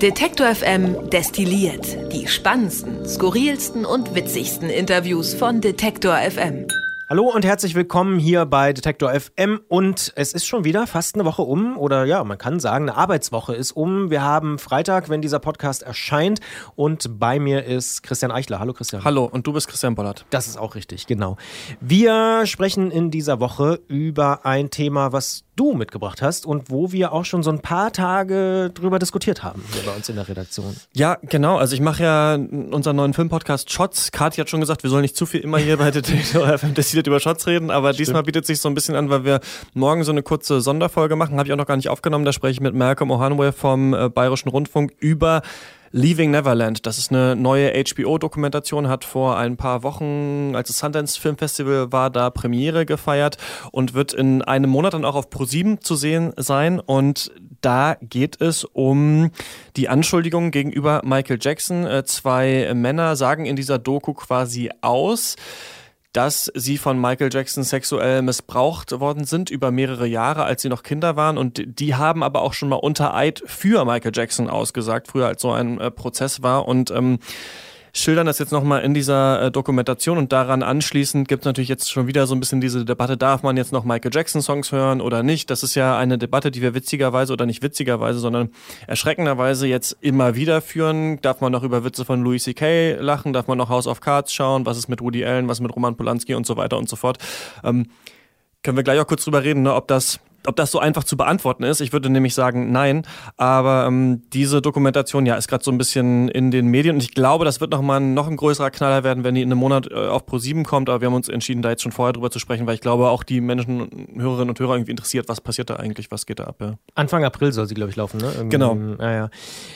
Detektor FM destilliert die spannendsten, skurrilsten und witzigsten Interviews von Detektor FM. Hallo und herzlich willkommen hier bei Detektor FM und es ist schon wieder fast eine Woche um oder ja, man kann sagen, eine Arbeitswoche ist um. Wir haben Freitag, wenn dieser Podcast erscheint und bei mir ist Christian Eichler. Hallo Christian. Hallo und du bist Christian Bollert. Das ist auch richtig, genau. Wir sprechen in dieser Woche über ein Thema, was du mitgebracht hast und wo wir auch schon so ein paar Tage drüber diskutiert haben hier bei uns in der Redaktion. Ja, genau. Also ich mache ja unseren neuen Filmpodcast Shots. Kati hat schon gesagt, wir sollen nicht zu viel immer hier bei Detektor FM dezidiert über Shots reden, aber Stimmt. diesmal bietet sich so ein bisschen an, weil wir morgen so eine kurze Sonderfolge machen. Habe ich auch noch gar nicht aufgenommen. Da spreche ich mit Malcolm Ohanwe vom äh, Bayerischen Rundfunk über Leaving Neverland. Das ist eine neue HBO-Dokumentation, hat vor ein paar Wochen, als das Sundance Film Festival war, da Premiere gefeiert und wird in einem Monat dann auch auf Pro7 zu sehen sein. Und da geht es um die Anschuldigungen gegenüber Michael Jackson. Äh, zwei Männer sagen in dieser Doku quasi aus, dass sie von Michael Jackson sexuell missbraucht worden sind über mehrere Jahre, als sie noch Kinder waren. Und die haben aber auch schon mal unter Eid für Michael Jackson ausgesagt, früher als so ein äh, Prozess war. Und ähm, schildern das jetzt nochmal in dieser äh, Dokumentation und daran anschließend gibt es natürlich jetzt schon wieder so ein bisschen diese Debatte, darf man jetzt noch Michael Jackson Songs hören oder nicht? Das ist ja eine Debatte, die wir witzigerweise oder nicht witzigerweise, sondern erschreckenderweise jetzt immer wieder führen. Darf man noch über Witze von Louis C.K. lachen? Darf man noch House of Cards schauen? Was ist mit Woody Allen? Was ist mit Roman Polanski und so weiter und so fort? Ähm, können wir gleich auch kurz drüber reden, ne, ob das ob das so einfach zu beantworten ist. Ich würde nämlich sagen, nein. Aber ähm, diese Dokumentation, ja, ist gerade so ein bisschen in den Medien und ich glaube, das wird nochmal noch ein größerer Knaller werden, wenn die in einem Monat äh, auf Pro7 kommt. Aber wir haben uns entschieden, da jetzt schon vorher drüber zu sprechen, weil ich glaube, auch die Menschen, Hörerinnen und Hörer irgendwie interessiert, was passiert da eigentlich, was geht da ab. Ja. Anfang April soll sie, glaube ich, laufen, ne? Irgendwie, genau. Ja, ja.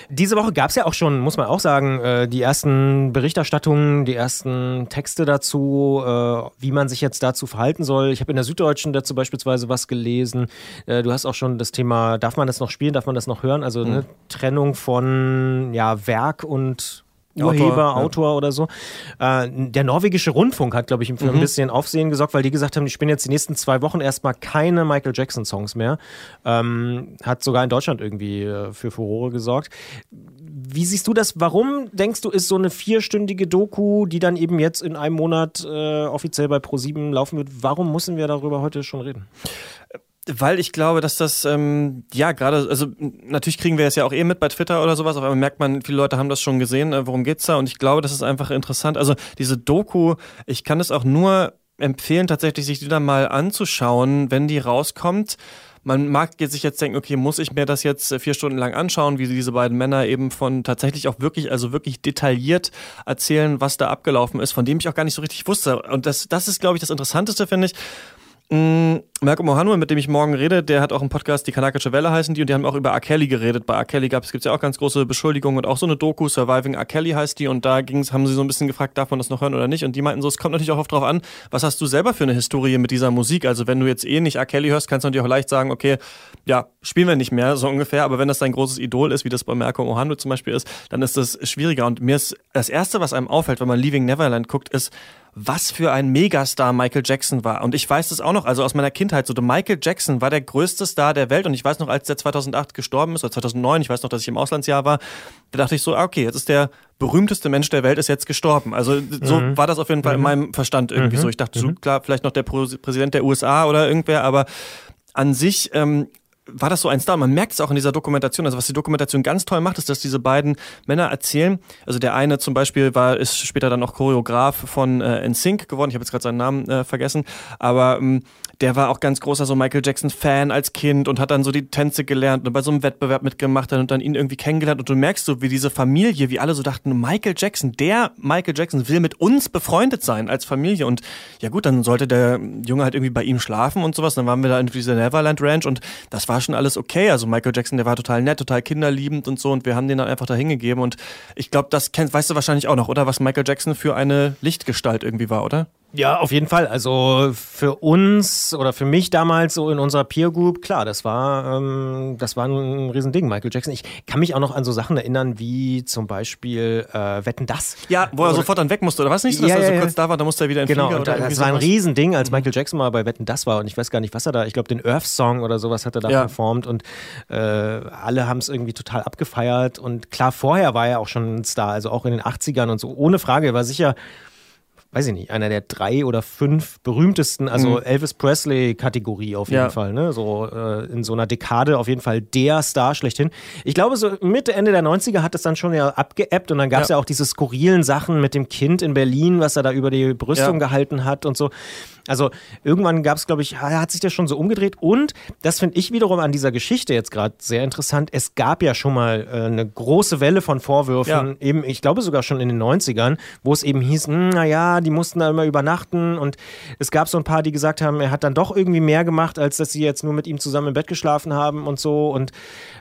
Diese Woche gab es ja auch schon, muss man auch sagen, äh, die ersten Berichterstattungen, die ersten Texte dazu, äh, wie man sich jetzt dazu verhalten soll. Ich habe in der Süddeutschen dazu beispielsweise was gelesen. Äh, du hast auch schon das Thema, darf man das noch spielen, darf man das noch hören? Also eine mhm. Trennung von ja, Werk und Urheber, Autor, Autor ja. oder so. Äh, der norwegische Rundfunk hat, glaube ich, für mhm. ein bisschen Aufsehen gesorgt, weil die gesagt haben, die spielen jetzt die nächsten zwei Wochen erstmal keine Michael Jackson-Songs mehr. Ähm, hat sogar in Deutschland irgendwie äh, für Furore gesorgt. Wie siehst du das? Warum denkst du, ist so eine vierstündige Doku, die dann eben jetzt in einem Monat äh, offiziell bei Pro7 laufen wird, warum müssen wir darüber heute schon reden? Weil ich glaube, dass das, ähm, ja, gerade, also natürlich kriegen wir es ja auch eh mit bei Twitter oder sowas, aber merkt man, viele Leute haben das schon gesehen, äh, worum geht's da? Und ich glaube, das ist einfach interessant. Also diese Doku, ich kann es auch nur empfehlen, tatsächlich sich die dann mal anzuschauen, wenn die rauskommt. Man mag jetzt sich jetzt denken, okay, muss ich mir das jetzt äh, vier Stunden lang anschauen, wie diese beiden Männer eben von tatsächlich auch wirklich, also wirklich detailliert erzählen, was da abgelaufen ist, von dem ich auch gar nicht so richtig wusste. Und das, das ist, glaube ich, das Interessanteste, finde ich. Mm, Malcolm Ohanwe, mit dem ich morgen rede, der hat auch einen Podcast, die Kanakische Welle heißen die, und die haben auch über R. Kelly geredet. Bei R. Kelly gibt es ja auch ganz große Beschuldigungen und auch so eine Doku, Surviving R. Kelly heißt die, und da ging's, haben sie so ein bisschen gefragt, darf man das noch hören oder nicht? Und die meinten so, es kommt natürlich auch oft drauf an, was hast du selber für eine Historie mit dieser Musik? Also wenn du jetzt eh nicht R. Kelly hörst, kannst du natürlich auch leicht sagen, okay, ja, spielen wir nicht mehr, so ungefähr, aber wenn das dein großes Idol ist, wie das bei Malcolm Ohanwe zum Beispiel ist, dann ist das schwieriger. Und mir ist das Erste, was einem auffällt, wenn man Leaving Neverland guckt, ist, was für ein Megastar Michael Jackson war. Und ich weiß das auch noch, also aus meiner Kindheit, so Michael Jackson war der größte Star der Welt. Und ich weiß noch, als der 2008 gestorben ist, oder 2009, ich weiß noch, dass ich im Auslandsjahr war, da dachte ich so, ah, okay, jetzt ist der berühmteste Mensch der Welt ist jetzt gestorben. Also so mhm. war das auf jeden Fall mhm. in meinem Verstand irgendwie mhm. so. Ich dachte so, mhm. klar, vielleicht noch der Präsident der USA oder irgendwer, aber an sich ähm, war das so ein Star. Man merkt es auch in dieser Dokumentation. Also was die Dokumentation ganz toll macht, ist, dass diese beiden Männer erzählen. Also der eine zum Beispiel war, ist später dann auch Choreograf von äh, NSYNC geworden. Ich habe jetzt gerade seinen Namen äh, vergessen. Aber ähm, der war auch ganz großer so Michael Jackson Fan als Kind und hat dann so die Tänze gelernt und bei so einem Wettbewerb mitgemacht und dann ihn irgendwie kennengelernt. Und du merkst so, wie diese Familie, wie alle so dachten, Michael Jackson, der Michael Jackson will mit uns befreundet sein als Familie. Und ja gut, dann sollte der Junge halt irgendwie bei ihm schlafen und sowas, dann waren wir da in dieser Neverland Ranch und das war schon alles okay, also Michael Jackson, der war total nett, total kinderliebend und so. Und wir haben den dann einfach da hingegeben. Und ich glaube, das kennst, weißt du wahrscheinlich auch noch, oder? Was Michael Jackson für eine Lichtgestalt irgendwie war, oder? Ja, auf jeden Fall. Also für uns oder für mich damals so in unserer Peer Group, klar, das war, ähm, das war ein Riesending, Michael Jackson. Ich kann mich auch noch an so Sachen erinnern, wie zum Beispiel äh, Wetten das. Ja, wo er oder, sofort dann weg musste, oder was nicht? Dass ja, er so ja, kurz da war, da musste er wieder in Genau, Flieger und das war ein. Riesending, als Michael Jackson mal bei Wetten das war und ich weiß gar nicht, was er da, ich glaube den Earth Song oder sowas hat er da Ja. performt und äh, alle haben es irgendwie total abgefeiert und klar, vorher war er auch schon ein Star, also auch in den 80ern und so, ohne Frage, er war sicher weiß ich nicht, einer der drei oder fünf berühmtesten, also Elvis Presley-Kategorie auf jeden Mhm. Ja. Fall, ne? So äh, in so einer Dekade auf jeden Fall der Star schlechthin. Ich glaube, so Mitte, Ende der 90er hat es dann schon ja abgeebbt und dann gab es ja. Ja. auch diese skurrilen Sachen mit dem Kind in Berlin, was er da über die Brüstung Ja. gehalten hat und so. Also irgendwann gab es, glaube ich, hat sich das schon so umgedreht. Und das finde ich wiederum an dieser Geschichte jetzt gerade sehr interessant. Es gab ja schon mal äh, eine große Welle von Vorwürfen, eben, ich glaube sogar schon in den 90ern, wo es eben hieß, hm, naja, die mussten da immer übernachten. Und es gab so ein paar, die gesagt haben, er hat dann doch irgendwie mehr gemacht, als dass sie jetzt nur mit ihm zusammen im Bett geschlafen haben und so. Und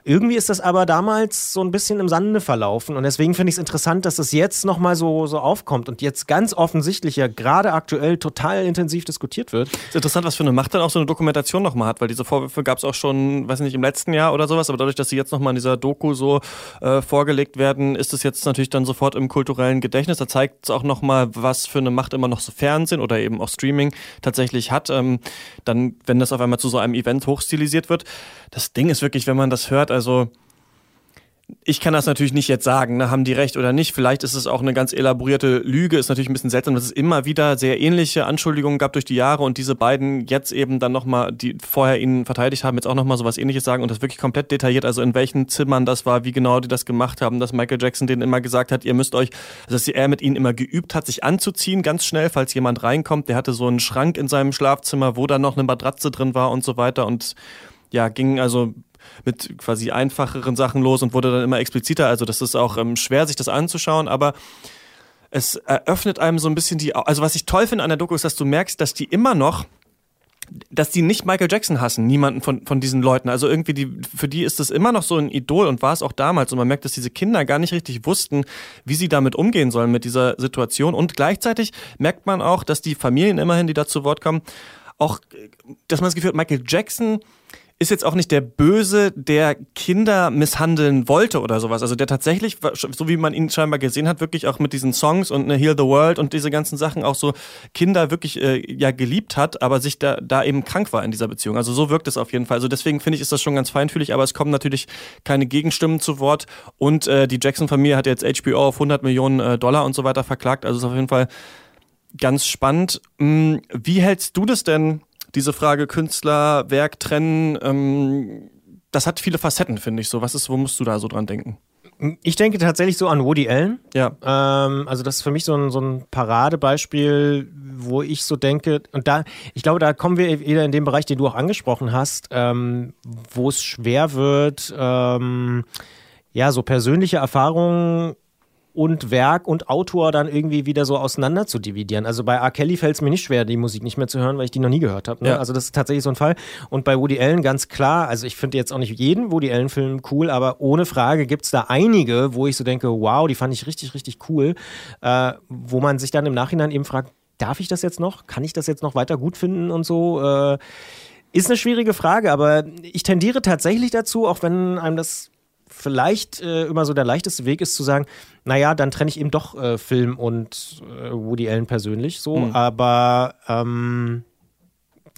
irgendwie ist das aber damals so ein bisschen im Sande verlaufen. Und deswegen finde ich es interessant, dass das jetzt nochmal so, so aufkommt und jetzt ganz offensichtlich ja gerade aktuell total intensiv diskutiert wird. ist interessant, was für eine Macht dann auch so eine Dokumentation nochmal hat, weil diese Vorwürfe gab es auch schon, weiß nicht, im letzten Jahr oder sowas, aber dadurch, dass sie jetzt nochmal in dieser Doku so äh, vorgelegt werden, ist es jetzt natürlich dann sofort im kulturellen Gedächtnis. Da zeigt es auch nochmal, was für eine Macht immer noch so Fernsehen oder eben auch Streaming tatsächlich hat. Ähm, dann, wenn das auf einmal zu so einem Event hochstilisiert wird. Das Ding ist wirklich, wenn man das hört, also ich kann das natürlich nicht jetzt sagen, ne, haben die recht oder nicht. Vielleicht ist es auch eine ganz elaborierte Lüge. Ist natürlich ein bisschen seltsam, dass es immer wieder sehr ähnliche Anschuldigungen gab durch die Jahre und diese beiden jetzt eben dann nochmal, die vorher ihn verteidigt haben, jetzt auch nochmal sowas ähnliches sagen und das wirklich komplett detailliert, also in welchen Zimmern das war, wie genau die das gemacht haben, dass Michael Jackson denen immer gesagt hat, ihr müsst euch, also dass er mit ihnen immer geübt hat, sich anzuziehen, ganz schnell, falls jemand reinkommt. Der hatte so einen Schrank in seinem Schlafzimmer, wo dann noch eine Matratze drin war und so weiter und ja, ging also mit quasi einfacheren Sachen los und wurde dann immer expliziter. Also das ist auch ähm, schwer, sich das anzuschauen, aber es eröffnet einem so ein bisschen die. Also was ich toll finde an der Doku ist, dass du merkst, dass die immer noch dass die nicht Michael Jackson hassen, niemanden von, von diesen Leuten. Also irgendwie, die, für die ist das immer noch so ein Idol und war es auch damals. Und man merkt, dass diese Kinder gar nicht richtig wussten, wie sie damit umgehen sollen mit dieser Situation. Und gleichzeitig merkt man auch, dass die Familien immerhin, die da zu Wort kommen, auch, dass man das Gefühl hat, Michael Jackson ist jetzt auch nicht der Böse, der Kinder misshandeln wollte oder sowas. Also der tatsächlich, so wie man ihn scheinbar gesehen hat, wirklich auch mit diesen Songs und ne, Heal the World und diese ganzen Sachen auch so Kinder wirklich äh, ja geliebt hat, aber sich da, da eben krank war in dieser Beziehung. Also so wirkt es auf jeden Fall. Also deswegen finde ich, ist das schon ganz feinfühlig, aber es kommen natürlich keine Gegenstimmen zu Wort. Und äh, die Jackson-Familie hat jetzt HBO auf 100 Millionen äh, Dollar und so weiter verklagt. Also ist auf jeden Fall ganz spannend. Hm, Wie hältst du das denn? Diese Frage Künstler, Werk trennen, ähm, das hat viele Facetten, finde ich so. Was ist, wo musst du da so dran denken? Ich denke tatsächlich so an Woody Allen. Ja. Ähm, also das ist für mich so ein, so ein Paradebeispiel, wo ich so denke, und da, ich glaube, da kommen wir wieder in den Bereich, den du auch angesprochen hast, ähm, wo es schwer wird, ähm, ja, so persönliche Erfahrungen und Werk und Autor dann irgendwie wieder so auseinander zu dividieren. Also bei R. Kelly fällt es mir nicht schwer, die Musik nicht mehr zu hören, weil ich die noch nie gehört habe. Ne? Ja. Also das ist tatsächlich so ein Fall. Und bei Woody Allen ganz klar, also ich finde jetzt auch nicht jeden Woody Allen-Film cool, aber ohne Frage gibt es da einige, wo ich so denke, wow, die fand ich richtig, richtig cool, äh, wo man sich dann im Nachhinein eben fragt, darf ich das jetzt noch? Kann ich das jetzt noch weiter gut finden und so? Äh, ist eine schwierige Frage, aber ich tendiere tatsächlich dazu, auch wenn einem das vielleicht äh, immer so der leichteste Weg ist zu sagen, naja, dann trenne ich eben doch äh, Film und äh, Woody Allen persönlich so, Mhm. aber ähm,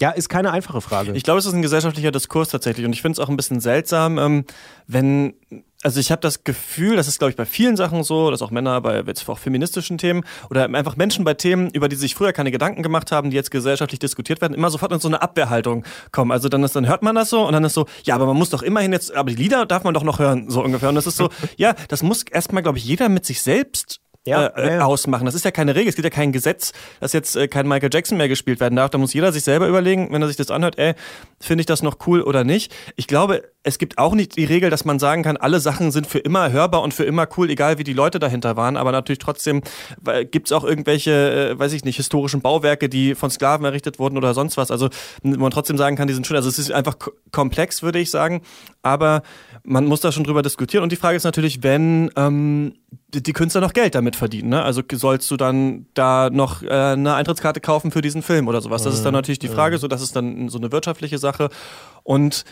ja, ist keine einfache Frage. Ich glaube, es ist ein gesellschaftlicher Diskurs tatsächlich und ich finde es auch ein bisschen seltsam, ähm, wenn, also ich habe das Gefühl, das ist glaube ich bei vielen Sachen so, dass auch Männer bei jetzt auch feministischen Themen oder einfach Menschen bei Themen, über die sich früher keine Gedanken gemacht haben, die jetzt gesellschaftlich diskutiert werden, immer sofort in so eine Abwehrhaltung kommen. Also dann ist, dann hört man das so und dann ist so, ja, aber man muss doch immerhin jetzt, aber die Lieder darf man doch noch hören, so ungefähr. Und das ist so, ja, das muss erstmal, glaube ich, jeder mit sich selbst Ja, äh, ja, ja. ausmachen. Das ist ja keine Regel. Es gibt ja kein Gesetz, dass jetzt äh, kein Michael Jackson mehr gespielt werden darf. Da muss jeder sich selber überlegen, wenn er sich das anhört, ey, finde ich das noch cool oder nicht. Ich glaube, es gibt auch nicht die Regel, dass man sagen kann, alle Sachen sind für immer hörbar und für immer cool, egal wie die Leute dahinter waren. Aber natürlich trotzdem gibt es auch irgendwelche, äh, weiß ich nicht, historischen Bauwerke, die von Sklaven errichtet wurden oder sonst was. Also man trotzdem sagen kann, die sind schön. Also es ist einfach komplex, würde ich sagen. Aber man muss da schon drüber diskutieren. Und die Frage ist natürlich, wenn ähm, die Künstler noch Geld damit verdienen. Ne? Also sollst du dann da noch äh, eine Eintrittskarte kaufen für diesen Film oder sowas? Das ist dann mhm. natürlich die Frage. So, das ist dann so eine wirtschaftliche Sache. Und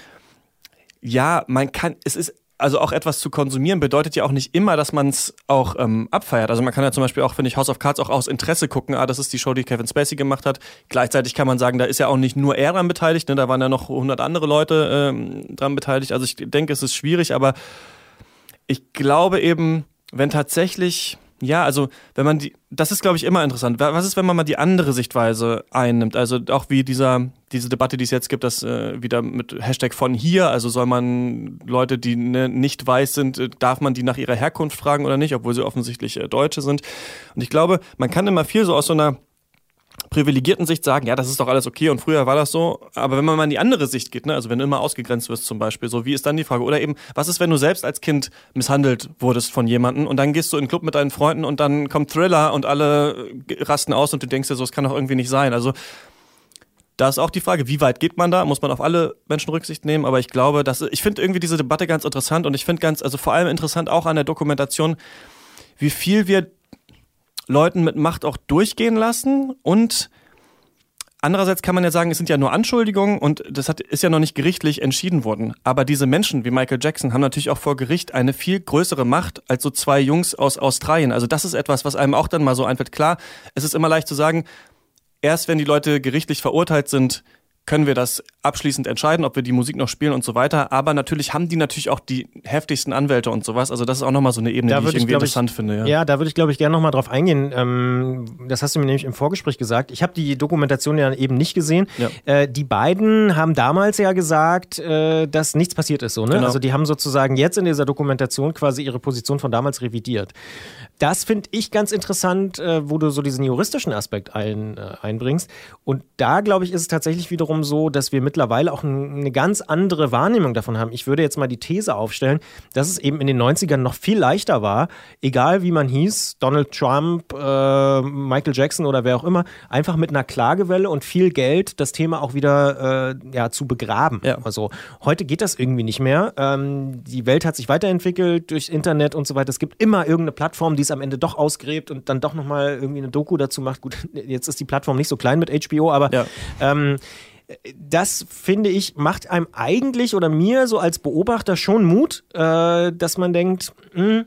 ja, man kann, es ist also auch etwas zu konsumieren bedeutet ja auch nicht immer, dass man es auch ähm, abfeiert. Also man kann ja zum Beispiel auch, finde ich, House of Cards auch aus Interesse gucken. Ah, das ist die Show, die Kevin Spacey gemacht hat. Gleichzeitig kann man sagen, da ist ja auch nicht nur er dran beteiligt, ne? da waren ja noch 100 andere Leute ähm, dran beteiligt. Also ich denke, es ist schwierig, aber ich glaube eben, wenn tatsächlich ja, also wenn man die, das ist glaube ich immer interessant. Was ist, wenn man mal die andere Sichtweise einnimmt? Also auch wie dieser, diese Debatte, die es jetzt gibt, das äh, wieder mit Hashtag von hier, also soll man Leute, die ne, nicht weiß sind, äh, darf man die nach ihrer Herkunft fragen oder nicht, obwohl sie offensichtlich äh, Deutsche sind. Und ich glaube, man kann immer viel so aus so einer privilegierten Sicht sagen, ja, das ist doch alles okay und früher war das so. Aber wenn man mal in die andere Sicht geht, ne, also wenn du immer ausgegrenzt wirst zum Beispiel, so wie ist dann die Frage? Oder eben, was ist, wenn du selbst als Kind misshandelt wurdest von jemandem und dann gehst du in den Club mit deinen Freunden und dann kommt Thriller und alle rasten aus und du denkst dir so, es kann doch irgendwie nicht sein. Also da ist auch die Frage, wie weit geht man da? Muss man auf alle Menschen Rücksicht nehmen? Aber ich glaube, dass ich finde irgendwie diese Debatte ganz interessant und ich finde ganz, also vor allem interessant auch an der Dokumentation, wie viel wir Leuten mit Macht auch durchgehen lassen und Andererseits kann man ja sagen, es sind ja nur Anschuldigungen und das hat, ist ja noch nicht gerichtlich entschieden worden. Aber diese Menschen wie Michael Jackson haben natürlich auch vor Gericht eine viel größere Macht als so zwei Jungs aus Australien. Also das ist etwas, was einem auch dann mal so einfällt. Klar, es ist immer leicht zu sagen, erst wenn die Leute gerichtlich verurteilt sind, können wir das abschließend entscheiden, ob wir die Musik noch spielen und so weiter. Aber natürlich haben die natürlich auch die heftigsten Anwälte und sowas. Also das ist auch nochmal so eine Ebene, da die ich irgendwie ich, interessant ich, finde. Ja, ja da würde ich, glaube ich, gerne nochmal drauf eingehen. Ähm, das hast du mir nämlich im Vorgespräch gesagt. Ich habe die Dokumentation ja eben nicht gesehen. Ja. Äh, die beiden haben damals ja gesagt, äh, dass nichts passiert ist. So, ne? Genau. Also die haben sozusagen jetzt in dieser Dokumentation quasi ihre Position von damals revidiert. Das finde ich ganz interessant, äh, wo du so diesen juristischen Aspekt ein, äh, einbringst. Und da, glaube ich, ist es tatsächlich wiederum so, dass wir mittlerweile auch ein, eine ganz andere Wahrnehmung davon haben. Ich würde jetzt mal die These aufstellen, dass es eben in den 90ern noch viel leichter war, egal wie man hieß, Donald Trump, äh, Michael Jackson oder wer auch immer, einfach mit einer Klagewelle und viel Geld das Thema auch wieder äh, ja, zu begraben. Ja. Also heute geht das irgendwie nicht mehr. Ähm, die Welt hat sich weiterentwickelt durchs Internet und so weiter. Es gibt immer irgendeine Plattform, die es am Ende doch ausgräbt und dann doch nochmal irgendwie eine Doku dazu macht. Gut, jetzt ist die Plattform nicht so klein mit HBO, aber ja. ähm, das finde ich, macht einem eigentlich oder mir so als Beobachter schon Mut, äh, dass man denkt, mh, hm,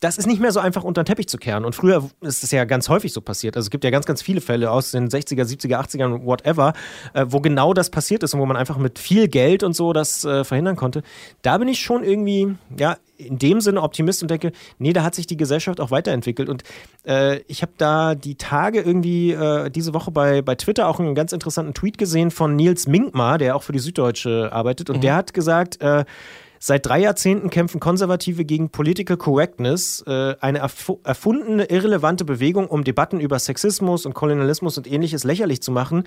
das ist nicht mehr so einfach unter den Teppich zu kehren. Und früher ist es ja ganz häufig so passiert. Also es gibt ja ganz, ganz viele Fälle aus den 60er, 70er, 80ern, whatever, äh, wo genau das passiert ist und wo man einfach mit viel Geld und so das äh, verhindern konnte. Da bin ich schon irgendwie, ja, in dem Sinne Optimist und denke, nee, da hat sich die Gesellschaft auch weiterentwickelt. Und äh, ich habe da die Tage irgendwie äh, diese Woche bei, bei Twitter auch einen ganz interessanten Tweet gesehen von Nils Minkmar, der auch für die Süddeutsche arbeitet. Und mhm. der hat gesagt, äh, Seit drei Jahrzehnten kämpfen Konservative gegen Political Correctness, äh, eine erf erfundene, irrelevante Bewegung, um Debatten über Sexismus und Kolonialismus und ähnliches lächerlich zu machen.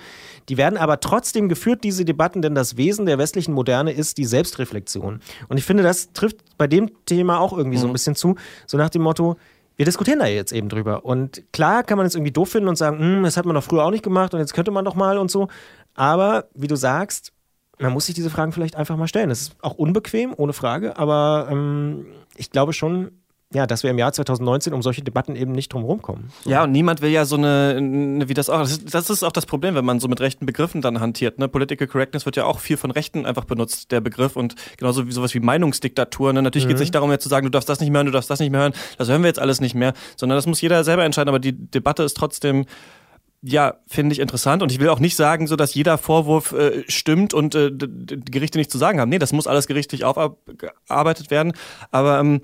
Die werden aber trotzdem geführt, diese Debatten, denn das Wesen der westlichen Moderne ist die Selbstreflexion. Und ich finde, das trifft bei dem Thema auch irgendwie mhm. so ein mhm. bisschen zu, so nach dem Motto, wir diskutieren da jetzt eben drüber. Und klar kann man es irgendwie doof finden und sagen, hm, das hat man doch früher auch nicht gemacht und jetzt könnte man doch mal und so. Aber wie du sagst, man muss sich diese Fragen vielleicht einfach mal stellen. Das ist auch unbequem, ohne Frage, aber ähm, ich glaube schon, ja, dass wir im Jahr 2019 um solche Debatten eben nicht drum kommen. So. Ja, und niemand will ja so eine, eine wie das auch, das ist, das ist, auch das Problem, wenn man so mit rechten Begriffen dann hantiert. Ne? Political Correctness wird ja auch viel von Rechten einfach benutzt, der Begriff und genauso wie sowas wie Meinungsdiktatur. Ne? Natürlich mhm. geht es nicht darum, jetzt zu sagen, du darfst das nicht mehr hören, du darfst das nicht mehr hören, das hören wir jetzt alles nicht mehr, sondern das muss jeder selber entscheiden, aber die Debatte ist trotzdem ja, finde ich interessant. Und ich will auch nicht sagen, so dass jeder Vorwurf äh, stimmt und äh, die Gerichte nicht zu sagen haben. Nee, das muss alles gerichtlich aufgearbeitet werden. Aber ähm,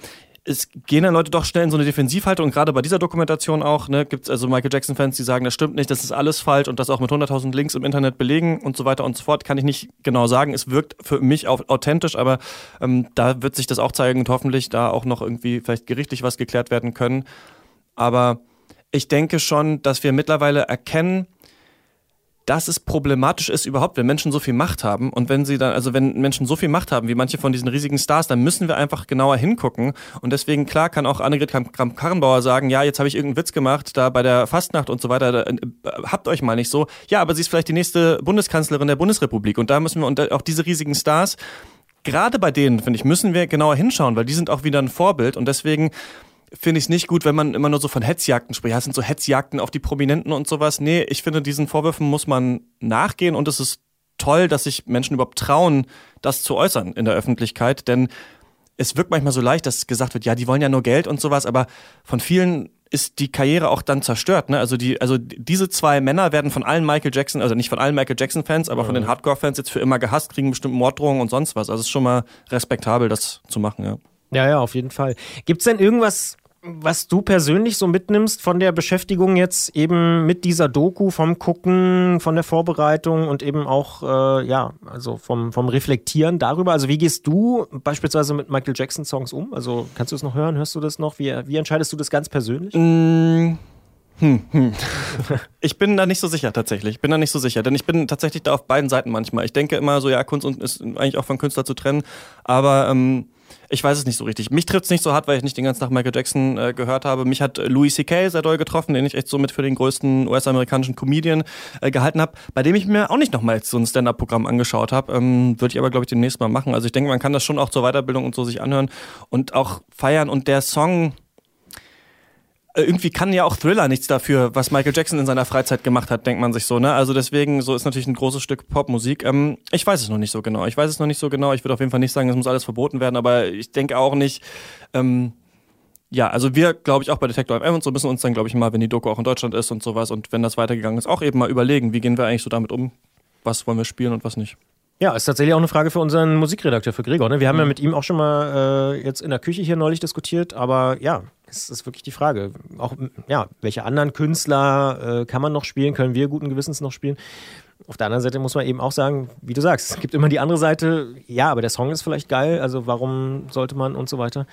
es gehen dann Leute doch schnell in so eine Defensivhaltung und gerade bei dieser Dokumentation auch, ne, gibt es also Michael Jackson-Fans, die sagen, das stimmt nicht, das ist alles falsch und das auch mit 100.000 Links im Internet belegen und so weiter und so fort, kann ich nicht genau sagen. Es wirkt für mich auch authentisch, aber ähm, da wird sich das auch zeigen und hoffentlich da auch noch irgendwie vielleicht gerichtlich was geklärt werden können. Aber ich denke schon, dass wir mittlerweile erkennen, dass es problematisch ist überhaupt, wenn Menschen so viel Macht haben und wenn sie dann, also wenn Menschen so viel Macht haben, wie manche von diesen riesigen Stars, dann müssen wir einfach genauer hingucken. Und deswegen, klar, kann auch Annegret Kramp-Karrenbauer sagen, ja, jetzt habe ich irgendeinen Witz gemacht, da bei der Fastnacht und so weiter, da, äh, habt euch mal nicht so. Ja, aber sie ist vielleicht die nächste Bundeskanzlerin der Bundesrepublik und da müssen wir, und auch diese riesigen Stars, gerade bei denen, finde ich, müssen wir genauer hinschauen, weil die sind auch wieder ein Vorbild und deswegen finde ich es nicht gut, wenn man immer nur so von Hetzjagden spricht. Ja, es sind so Hetzjagden auf die Prominenten und sowas. Nee, ich finde, diesen Vorwürfen muss man nachgehen und es ist toll, dass sich Menschen überhaupt trauen, das zu äußern in der Öffentlichkeit, denn es wirkt manchmal so leicht, dass gesagt wird, ja, die wollen ja nur Geld und sowas, aber von vielen ist die Karriere auch dann zerstört. Ne? Also, die, also diese zwei Männer werden von allen Michael Jackson, also nicht von allen Michael Jackson-Fans, aber von den Hardcore-Fans jetzt für immer gehasst, kriegen bestimmt Morddrohungen und sonst was. Also es ist schon mal respektabel, das zu machen, ja. Ja, ja, auf jeden Fall. Gibt es denn irgendwas, was du persönlich so mitnimmst von der Beschäftigung jetzt eben mit dieser Doku, vom Gucken, von der Vorbereitung und eben auch, äh, ja, also vom, vom Reflektieren darüber? Also wie gehst du beispielsweise mit Michael Jackson Songs um? Also kannst du es noch hören? Hörst du das noch? Wie, wie entscheidest du das ganz persönlich? Mm. Hm, hm. Ich bin da nicht so sicher tatsächlich. Ich bin da nicht so sicher, denn ich bin tatsächlich da auf beiden Seiten manchmal. Ich denke immer so, ja, Kunst ist eigentlich auch von Künstler zu trennen, aber ähm, ich weiß es nicht so richtig. Mich trifft es nicht so hart, weil ich nicht den ganzen Tag Michael Jackson äh, gehört habe. Mich hat Louis C.K. sehr doll getroffen, den ich echt so mit für den größten US-amerikanischen Comedian äh, gehalten habe, bei dem ich mir auch nicht nochmal so ein Stand-Up-Programm angeschaut habe. Ähm, Würde ich aber, glaube ich, demnächst mal machen. Also ich denke, man kann das schon auch zur Weiterbildung und so sich anhören und auch feiern. Und der Song äh, irgendwie kann ja auch Thriller nichts dafür, was Michael Jackson in seiner Freizeit gemacht hat, denkt man sich so, ne? Also deswegen, so ist natürlich ein großes Stück Popmusik. Ähm, ich weiß es noch nicht so genau. Ich weiß es noch nicht so genau. Ich würde auf jeden Fall nicht sagen, es muss alles verboten werden, aber ich denke auch nicht, ähm, ja, also wir, glaube ich, auch bei Detector FM und so müssen uns dann, glaube ich, mal, wenn die Doku auch in Deutschland ist und sowas und wenn das weitergegangen ist, auch eben mal überlegen, wie gehen wir eigentlich so damit um, was wollen wir spielen und was nicht. Ja, ist tatsächlich auch eine Frage für unseren Musikredakteur, für Gregor. Ne? Wir haben mhm. ja mit ihm auch schon mal äh, jetzt in der Küche hier neulich diskutiert, aber ja, es ist wirklich die Frage. Auch, ja, welche anderen Künstler äh, kann man noch spielen, können wir guten Gewissens noch spielen? Auf der anderen Seite muss man eben auch sagen, wie du sagst, es gibt immer die andere Seite, ja, aber der Song ist vielleicht geil, also warum sollte man und so weiter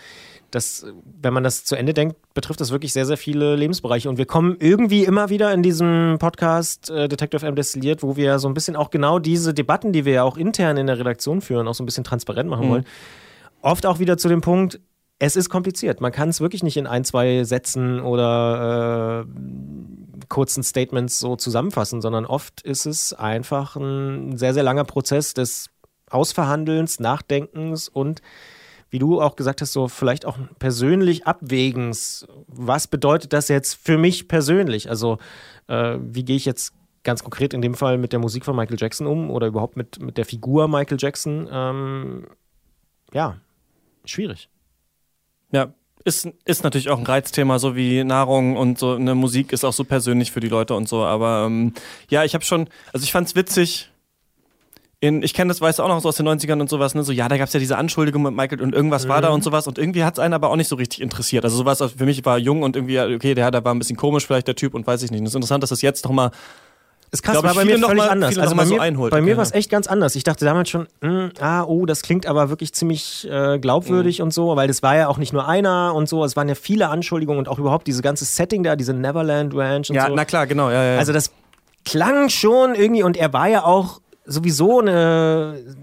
das, wenn man das zu Ende denkt, betrifft das wirklich sehr, sehr viele Lebensbereiche. Und wir kommen irgendwie immer wieder in diesem Podcast äh, Detective M destilliert, wo wir so ein bisschen auch genau diese Debatten, die wir ja auch intern in der Redaktion führen, auch so ein bisschen transparent machen mhm. wollen, oft auch wieder zu dem Punkt, es ist kompliziert. Man kann es wirklich nicht in ein, zwei Sätzen oder äh, kurzen Statements so zusammenfassen, sondern oft ist es einfach ein sehr, sehr langer Prozess des Ausverhandelns, Nachdenkens und wie du auch gesagt hast, so vielleicht auch persönlich Abwägens. Was bedeutet das jetzt für mich persönlich? Also, äh, wie gehe ich jetzt ganz konkret in dem Fall mit der Musik von Michael Jackson um oder überhaupt mit, mit der Figur Michael Jackson? Ähm, ja, schwierig. Ja, ist, ist natürlich auch ein Reizthema, so wie Nahrung und so eine Musik ist auch so persönlich für die Leute und so. Aber ähm, ja, ich habe schon, also ich fand es witzig, in, ich kenne das, weißt du auch noch so aus den 90ern und sowas, ne? So, ja, da gab es ja diese Anschuldigung mit Michael und irgendwas mhm. war da und sowas und irgendwie hat es einen aber auch nicht so richtig interessiert. Also sowas für mich war jung und irgendwie, okay, der, der war ein bisschen komisch vielleicht der Typ und weiß ich nicht. Und es ist interessant, dass das jetzt nochmal es krass, war bei mir völlig mal, anders. Also bei mir, so einholt. bei mir war es echt ganz anders. Ich dachte damals schon, mh, hm, ah, oh, das klingt aber wirklich ziemlich äh, glaubwürdig mhm. und so, weil das war ja auch nicht nur einer und so, es waren ja viele Anschuldigungen und auch überhaupt dieses ganze Setting da, diese Neverland Ranch und ja, so. Ja, na klar, genau, ja, ja. Also das klang schon irgendwie und er war ja auch sowieso eine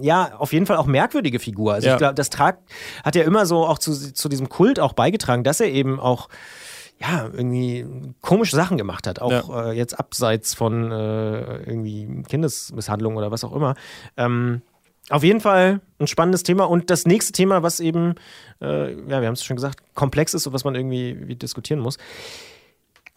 ja, auf jeden Fall auch merkwürdige Figur. Also ja. ich glaube, das Trag hat ja immer so auch zu, zu diesem Kult auch beigetragen, dass er eben auch ja, irgendwie komische Sachen gemacht hat, auch ja. äh, jetzt abseits von äh, irgendwie Kindesmisshandlung oder was auch immer. Ähm, auf jeden Fall ein spannendes Thema. Und das nächste Thema, was eben, äh, ja, wir haben es schon gesagt, komplex ist und was man irgendwie diskutieren muss.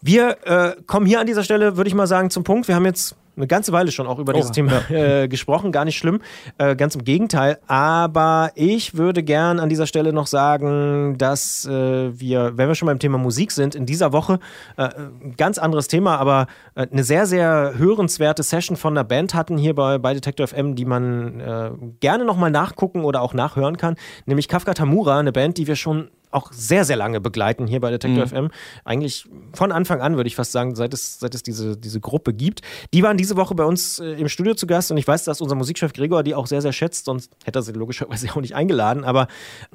Wir äh, kommen hier an dieser Stelle, würde ich mal sagen, zum Punkt. Wir haben jetzt eine ganze Weile schon auch über oh, dieses Thema ja. äh, gesprochen, gar nicht schlimm, äh, ganz im Gegenteil. Aber ich würde gern an dieser Stelle noch sagen, dass äh, wir, wenn wir schon beim Thema Musik sind, in dieser Woche äh, ein ganz anderes Thema, aber äh, eine sehr, sehr hörenswerte Session von der Band hatten hier bei, bei Detector FM, die man äh, gerne nochmal nachgucken oder auch nachhören kann, nämlich Kafka Tamura, eine Band, die wir schon auch sehr, sehr lange begleiten hier bei Detector mhm. FM. Eigentlich von Anfang an, würde ich fast sagen, seit es, seit es diese, diese Gruppe gibt. Die waren diese Woche bei uns äh, im Studio zu Gast und ich weiß, dass unser Musikchef Gregor die auch sehr, sehr schätzt, sonst hätte er sie logischerweise auch nicht eingeladen. Aber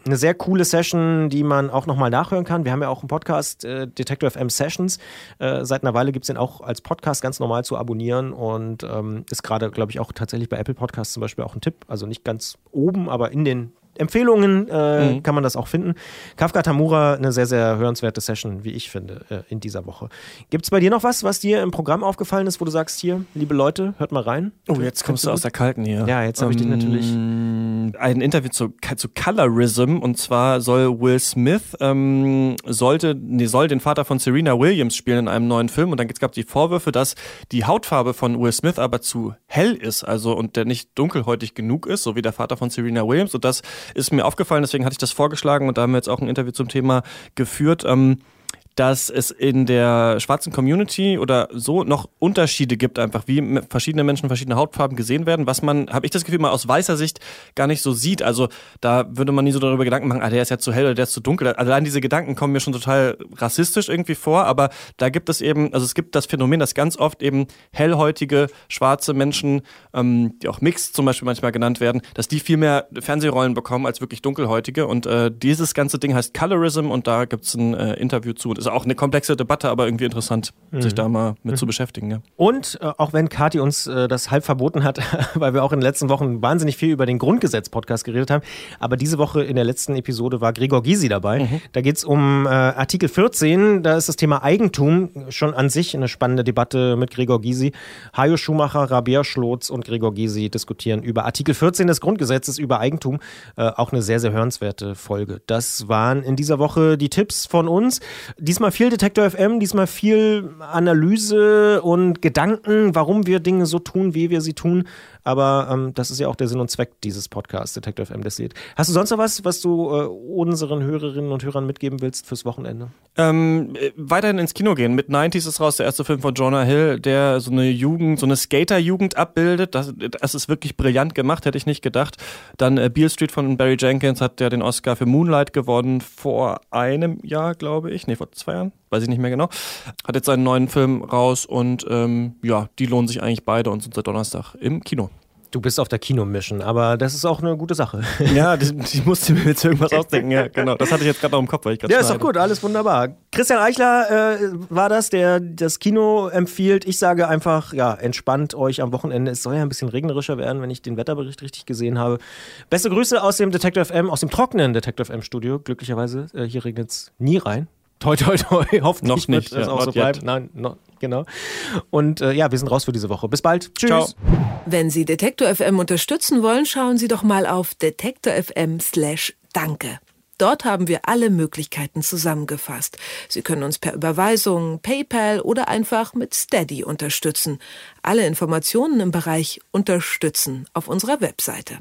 eine sehr coole Session, die man auch nochmal nachhören kann. Wir haben ja auch einen Podcast, äh, Detector FM Sessions. Äh, seit einer Weile gibt es den auch als Podcast ganz normal zu abonnieren und ähm, ist gerade, glaube ich, auch tatsächlich bei Apple Podcasts zum Beispiel auch ein Tipp. Also nicht ganz oben, aber in den Empfehlungen äh, mhm. kann man das auch finden. Kafka Tamura, eine sehr, sehr hörenswerte Session, wie ich finde, äh, in dieser Woche. Gibt es bei dir noch was, was dir im Programm aufgefallen ist, wo du sagst, hier, liebe Leute, hört mal rein? Oh, jetzt kommst du aus der Kalten hier. Ja, jetzt habe ich dich natürlich. Ähm, ein Interview zu, zu Colorism und zwar soll Will Smith ähm, sollte, nee, soll den Vater von Serena Williams spielen in einem neuen Film und dann gab es die Vorwürfe, dass die Hautfarbe von Will Smith aber zu hell ist, also und der nicht dunkelhäutig genug ist, so wie der Vater von Serena Williams und das ist mir aufgefallen, deswegen hatte ich das vorgeschlagen und da haben wir jetzt auch ein Interview zum Thema geführt. Ähm, dass es in der schwarzen Community oder so noch Unterschiede gibt, einfach wie verschiedene Menschen verschiedene Hautfarben gesehen werden, was man, habe ich das Gefühl, mal aus weißer Sicht gar nicht so sieht. Also da würde man nie so darüber Gedanken machen, ah, der ist ja zu hell oder der ist zu dunkel. Allein diese Gedanken kommen mir schon total rassistisch irgendwie vor, aber da gibt es eben, also es gibt das Phänomen, dass ganz oft eben hellhäutige schwarze Menschen, ähm, die auch Mixed zum Beispiel manchmal genannt werden, dass die viel mehr Fernsehrollen bekommen als wirklich dunkelhäutige. Und äh, dieses ganze Ding heißt Colorism und da gibt es ein äh, Interview zu. Ist auch eine komplexe Debatte, aber irgendwie interessant, mhm. sich da mal mit mhm. zu beschäftigen. Ja. Und äh, auch wenn Kati uns äh, das halb verboten hat, weil wir auch in den letzten Wochen wahnsinnig viel über den Grundgesetz-Podcast geredet haben, aber diese Woche in der letzten Episode war Gregor Gysi dabei. Mhm. Da geht es um äh, Artikel 14, da ist das Thema Eigentum schon an sich eine spannende Debatte mit Gregor Gysi. Hajo Schumacher, Rabea Schlotz und Gregor Gysi diskutieren über Artikel 14 des Grundgesetzes über Eigentum. Äh, auch eine sehr, sehr hörenswerte Folge. Das waren in dieser Woche die Tipps von uns. Die Diesmal viel Detektor FM, diesmal viel Analyse und Gedanken, warum wir Dinge so tun, wie wir sie tun. Aber ähm, das ist ja auch der Sinn und Zweck dieses Podcasts, Detective FM Destilliert. Hast du sonst noch was, was du äh, unseren Hörerinnen und Hörern mitgeben willst fürs Wochenende? Ähm, äh, weiterhin ins Kino gehen. Mit 90s ist raus der erste Film von Jonah Hill, der so eine Jugend, so eine Skater-Jugend abbildet. Das, das ist wirklich brillant gemacht, hätte ich nicht gedacht. Dann äh, Beale Street von Barry Jenkins hat ja den Oscar für Moonlight gewonnen vor einem Jahr, glaube ich. Nee, vor zwei Jahren weiß ich nicht mehr genau. Hat jetzt seinen neuen Film raus und ähm, ja, die lohnen sich eigentlich beide und sind seit Donnerstag im Kino. Du bist auf der Kinomission, aber das ist auch eine gute Sache. Ja, ich musste mir jetzt irgendwas ausdenken. Ja, genau. Das hatte ich jetzt gerade noch im Kopf, weil ich gerade Ja, ist doch gut, alles wunderbar. Christian Eichler äh, war das, der das Kino empfiehlt. Ich sage einfach, ja, entspannt euch am Wochenende. Es soll ja ein bisschen regnerischer werden, wenn ich den Wetterbericht richtig gesehen habe. Beste Grüße aus dem Detective FM, aus dem trockenen Detective M Studio. Glücklicherweise, äh, hier regnet es nie rein. Toi, toi, toi. Hoffentlich noch nicht, wird es ja, auch so bleiben. Nein, no, genau. Und äh, ja, wir sind raus für diese Woche. Bis bald. Tschüss. Ciao. Wenn Sie Detektor FM unterstützen wollen, schauen Sie doch mal auf detektor FM slash danke. Dort haben wir alle Möglichkeiten zusammengefasst. Sie können uns per Überweisung, PayPal oder einfach mit Steady unterstützen. Alle Informationen im Bereich Unterstützen auf unserer Webseite.